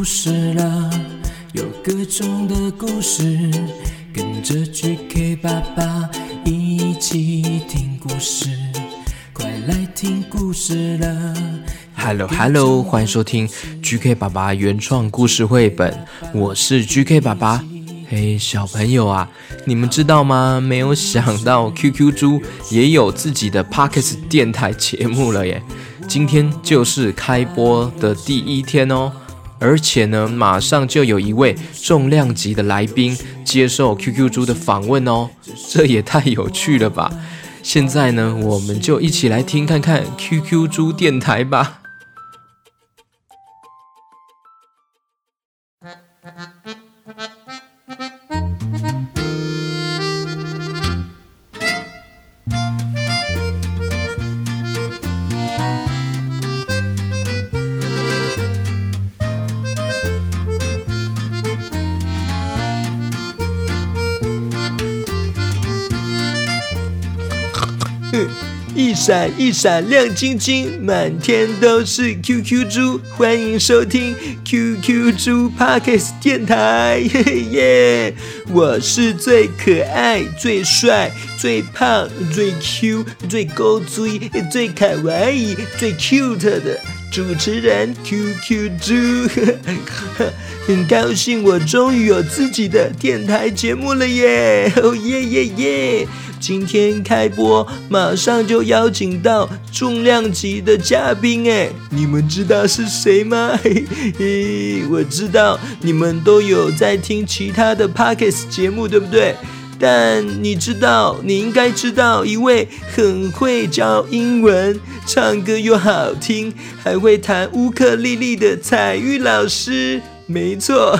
故事了，有各种的故事，跟着 GK 爸爸一起听故事，快来听故事了。Hello Hello，欢迎收听 GK 爸爸原创故事绘本，我是 GK 爸爸。嘿，小朋友啊，你们知道吗？没有想到 QQ 猪也有自己的 Pockets 电台节目了耶！今天就是开播的第一天哦，而且呢，马上就有一位重量级的来宾接受 QQ 猪的访问哦，这也太有趣了吧！现在呢，我们就一起来听看看 QQ 猪电台吧。闪一闪亮晶晶，满天都是 QQ 猪，欢迎收听 QQ 猪 Pockets 电台，嘿嘿耶！我是最可爱、最帅、最胖、最 Q、最高追、最卡哇伊、最 cute 的主持人 QQ 猪，很高兴我终于有自己的电台节目了耶！哦耶耶耶！今天开播，马上就邀请到重量级的嘉宾哎，你们知道是谁吗？嘿嘿，我知道你们都有在听其他的 Pockets 节目，对不对？但你知道，你应该知道一位很会教英文、唱歌又好听，还会弹乌克丽丽的彩玉老师。没错，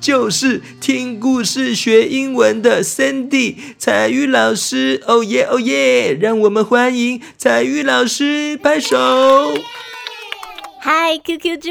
就是听故事学英文的 Sandy 彩玉老师。哦耶哦耶！让我们欢迎彩玉老师，拍手。Hi QQ 猪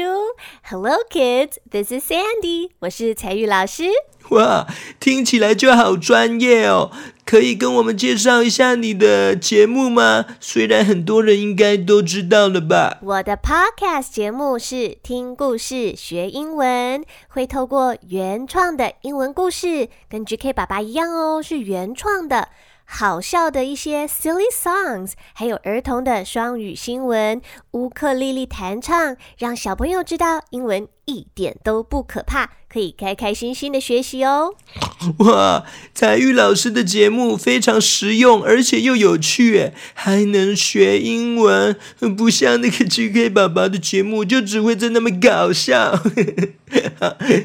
，Hello kids, this is Sandy，我是彩玉老师。哇，听起来就好专业哦！可以跟我们介绍一下你的节目吗？虽然很多人应该都知道了吧。我的 Podcast 节目是听故事学英文，会透过原创的英文故事，跟 GK 爸爸一样哦，是原创的。好笑的一些 silly songs，还有儿童的双语新闻、乌克丽丽弹唱，让小朋友知道英文一点都不可怕，可以开开心心的学习哦。哇，彩玉老师的节目非常实用，而且又有趣，还能学英文，不像那个 GK 爸爸的节目就只会在那么搞笑。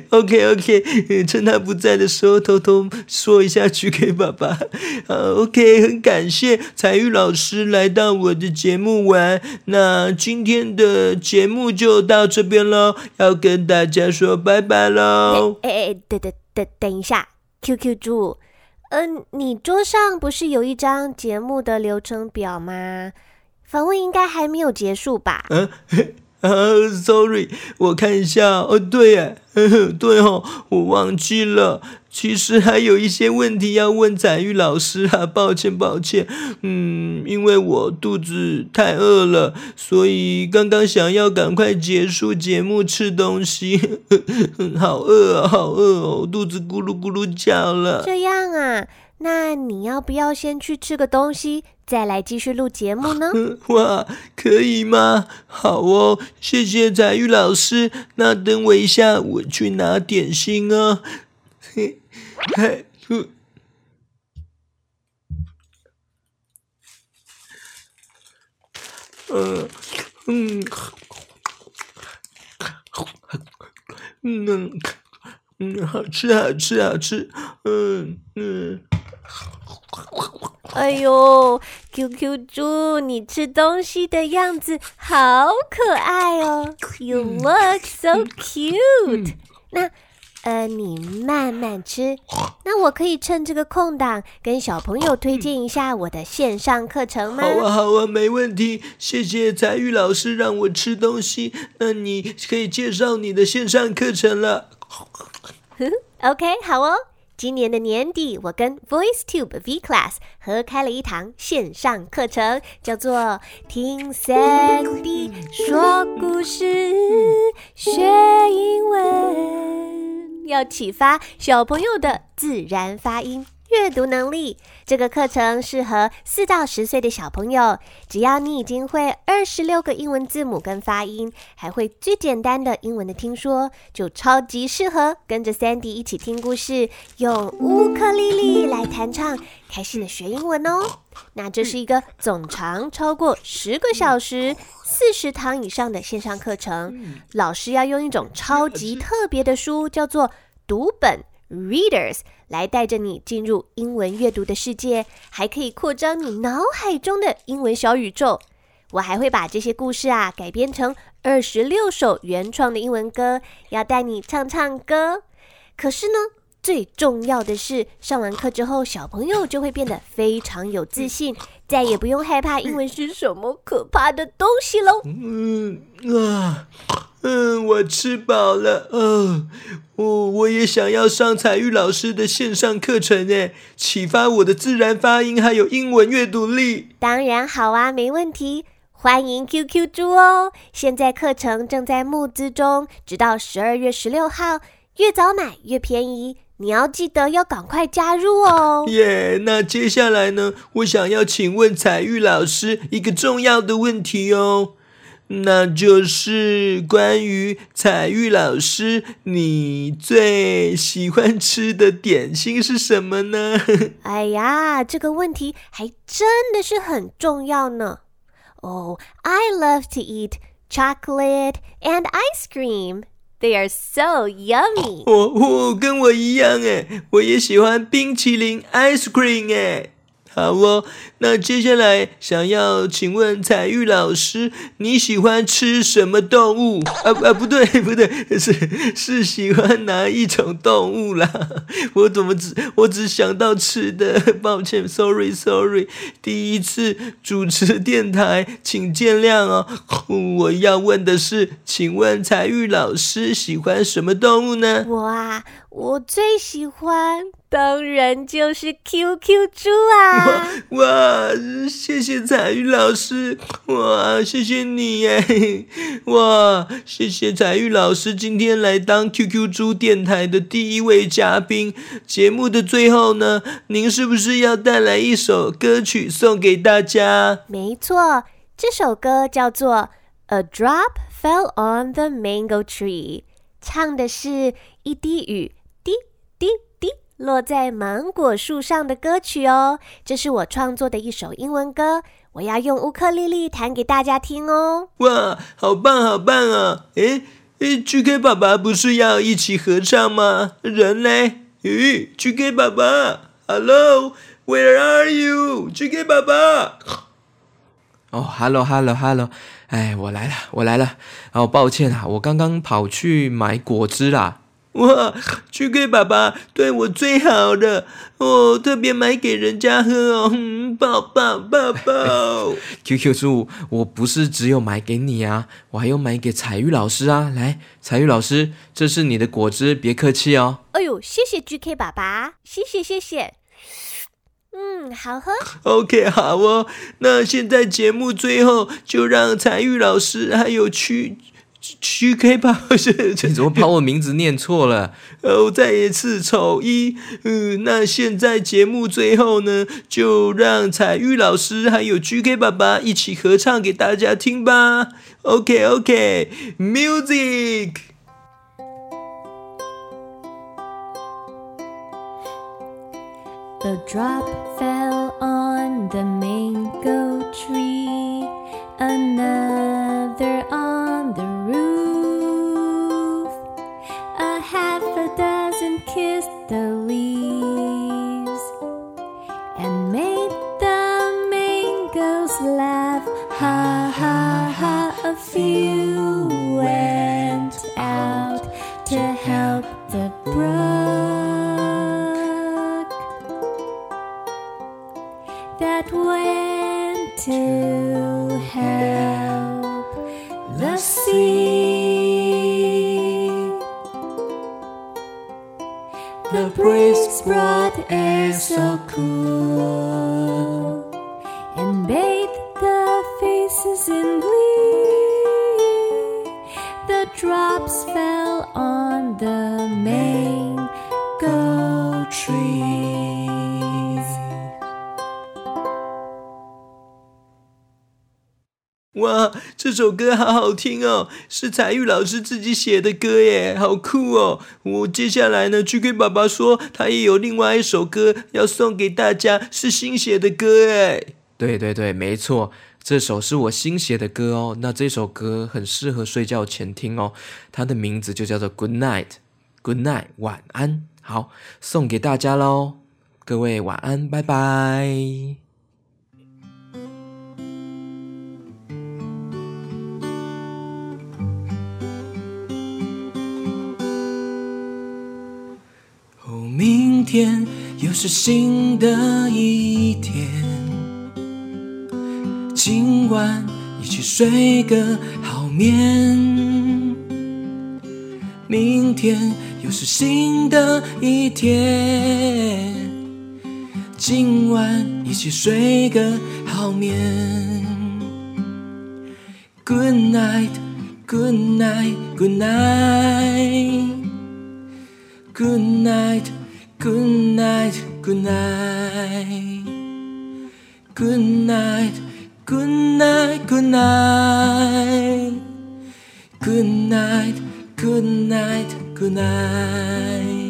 OK OK，趁他不在的时候偷偷说一下 GK 爸爸。好 OK，很感谢彩玉老师来到我的节目玩。那今天的节目就到这边喽，要跟大家说拜拜喽。哎哎，等等等等一下，QQ 猪，嗯、你桌上不是有一张节目的流程表吗？访问应该还没有结束吧？嗯，啊啊，sorry，我看一下，哦，对耶，对哦，我忘记了。其实还有一些问题要问彩玉老师啊，抱歉抱歉，嗯，因为我肚子太饿了，所以刚刚想要赶快结束节目吃东西，好饿啊，好饿哦，肚子咕噜咕噜叫了。这样啊，那你要不要先去吃个东西，再来继续录节目呢？哇，可以吗？好哦，谢谢彩玉老师。那等我一下，我去拿点心哦。嘿，嘿，嗯嗯嗯嗯，好吃好吃好吃，嗯嗯。哎呦，QQ 猪，你吃东西的样子好可爱哦！You look so cute。那呃，你慢慢吃。那我可以趁这个空档跟小朋友推荐一下我的线上课程吗？好啊，好啊，没问题。谢谢才玉老师让我吃东西。那你可以介绍你的线上课程了。OK，好哦。今年的年底，我跟 VoiceTube V Class 合开了一堂线上课程，叫做“听 Sandy 说故事学英文”，要启发小朋友的自然发音。阅读能力这个课程适合四到十岁的小朋友，只要你已经会二十六个英文字母跟发音，还会最简单的英文的听说，就超级适合跟着 Sandy 一起听故事，用乌克丽丽来弹唱，开心的学英文哦。那这是一个总长超过十个小时、四十堂以上的线上课程，老师要用一种超级特别的书，叫做读本 Readers。来带着你进入英文阅读的世界，还可以扩张你脑海中的英文小宇宙。我还会把这些故事啊改编成二十六首原创的英文歌，要带你唱唱歌。可是呢，最重要的是，上完课之后，小朋友就会变得非常有自信，再也不用害怕英文是什么可怕的东西喽。嗯啊。嗯，我吃饱了。嗯，我我也想要上彩玉老师的线上课程诶，启发我的自然发音还有英文阅读力。当然好啊，没问题。欢迎 QQ 猪哦！现在课程正在募资中，直到十二月十六号，越早买越便宜。你要记得要赶快加入哦。耶，那接下来呢？我想要请问彩玉老师一个重要的问题哦。那就是关于彩玉老师，你最喜欢吃的点心是什么呢？哎呀，这个问题还真的是很重要呢。Oh, I love to eat chocolate and ice cream. They are so yummy. 哦哦，跟我一样哎，我也喜欢冰淇淋 ice cream 诶。好哦，那接下来想要请问彩玉老师，你喜欢吃什么动物？啊啊，不对 不对，是是喜欢哪一种动物啦？我怎么只我只想到吃的？抱歉，sorry sorry，第一次主持电台，请见谅哦。我要问的是，请问彩玉老师喜欢什么动物呢？我啊，我最喜欢。当然就是 QQ 猪啊！哇，谢谢彩玉老师，哇，谢谢你耶！哇，谢谢彩玉老师今天来当 QQ 猪电台的第一位嘉宾。节目的最后呢，您是不是要带来一首歌曲送给大家？没错，这首歌叫做《A Drop Fell on the Mango Tree》，唱的是一滴雨。落在芒果树上的歌曲哦，这是我创作的一首英文歌，我要用乌克丽丽弹给大家听哦。哇，好棒好棒啊！诶诶，GK 爸爸不是要一起合唱吗？人呢？咦，GK 爸爸，Hello，Where are you？GK 爸爸。哦，Hello，Hello，Hello，哎，我来了，我来了。哦，抱歉啊，我刚刚跑去买果汁啦。哇，GK 爸爸对我最好的，哦，特别买给人家喝哦，嗯抱抱抱抱。QQ 猪，我不是只有买给你啊，我还有买给彩玉老师啊。来，彩玉老师，这是你的果汁，别客气哦。哎呦，谢谢 GK 爸爸，谢谢谢谢。嗯，好喝。OK，好哦。那现在节目最后，就让彩玉老师还有曲。曲 K 吧，是怎么把我名字念错了？哦，再一次丑一。嗯，那现在节目最后呢，就让彩玉老师还有 GK 爸爸一起合唱给大家听吧。OK，OK，Music。A drop fell on the mango tree. Another The breeze brought air so cool. 哇，这首歌好好听哦，是彩玉老师自己写的歌耶，好酷哦！我接下来呢去跟爸爸说，他也有另外一首歌要送给大家，是新写的歌哎。对对对，没错，这首是我新写的歌哦。那这首歌很适合睡觉前听哦，它的名字就叫做 Good Night，Good Night，晚安。好，送给大家喽，各位晚安，拜拜。明天又是新的一天，今晚一起睡个好眠。明天又是新的一天，今晚一起睡个好眠。Good night, good night, good night. Good night, good night, good night. Good night, good night, good night. Good night, good night, good night.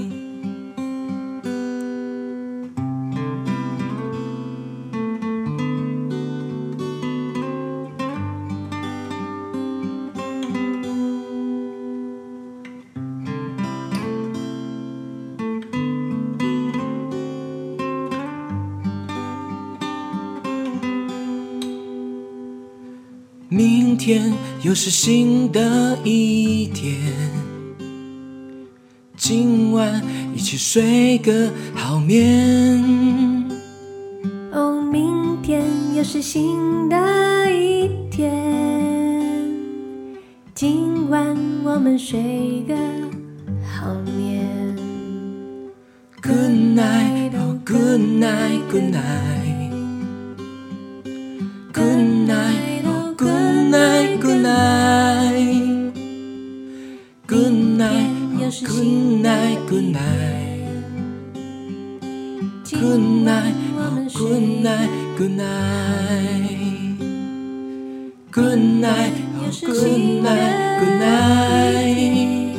明天又是新的一天，今晚一起睡个好眠。哦，明天又是新的一天，今晚我们睡个好眠。Good night, oh good night, good night. Night, oh good night, good night. Good night, oh good night, good night. Good night, oh good night, good night.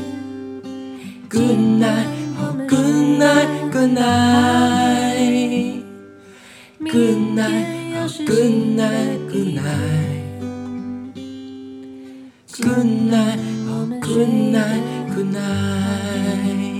Good night, oh good night, good. Good night, oh good night, good night. Good oh good night, good night.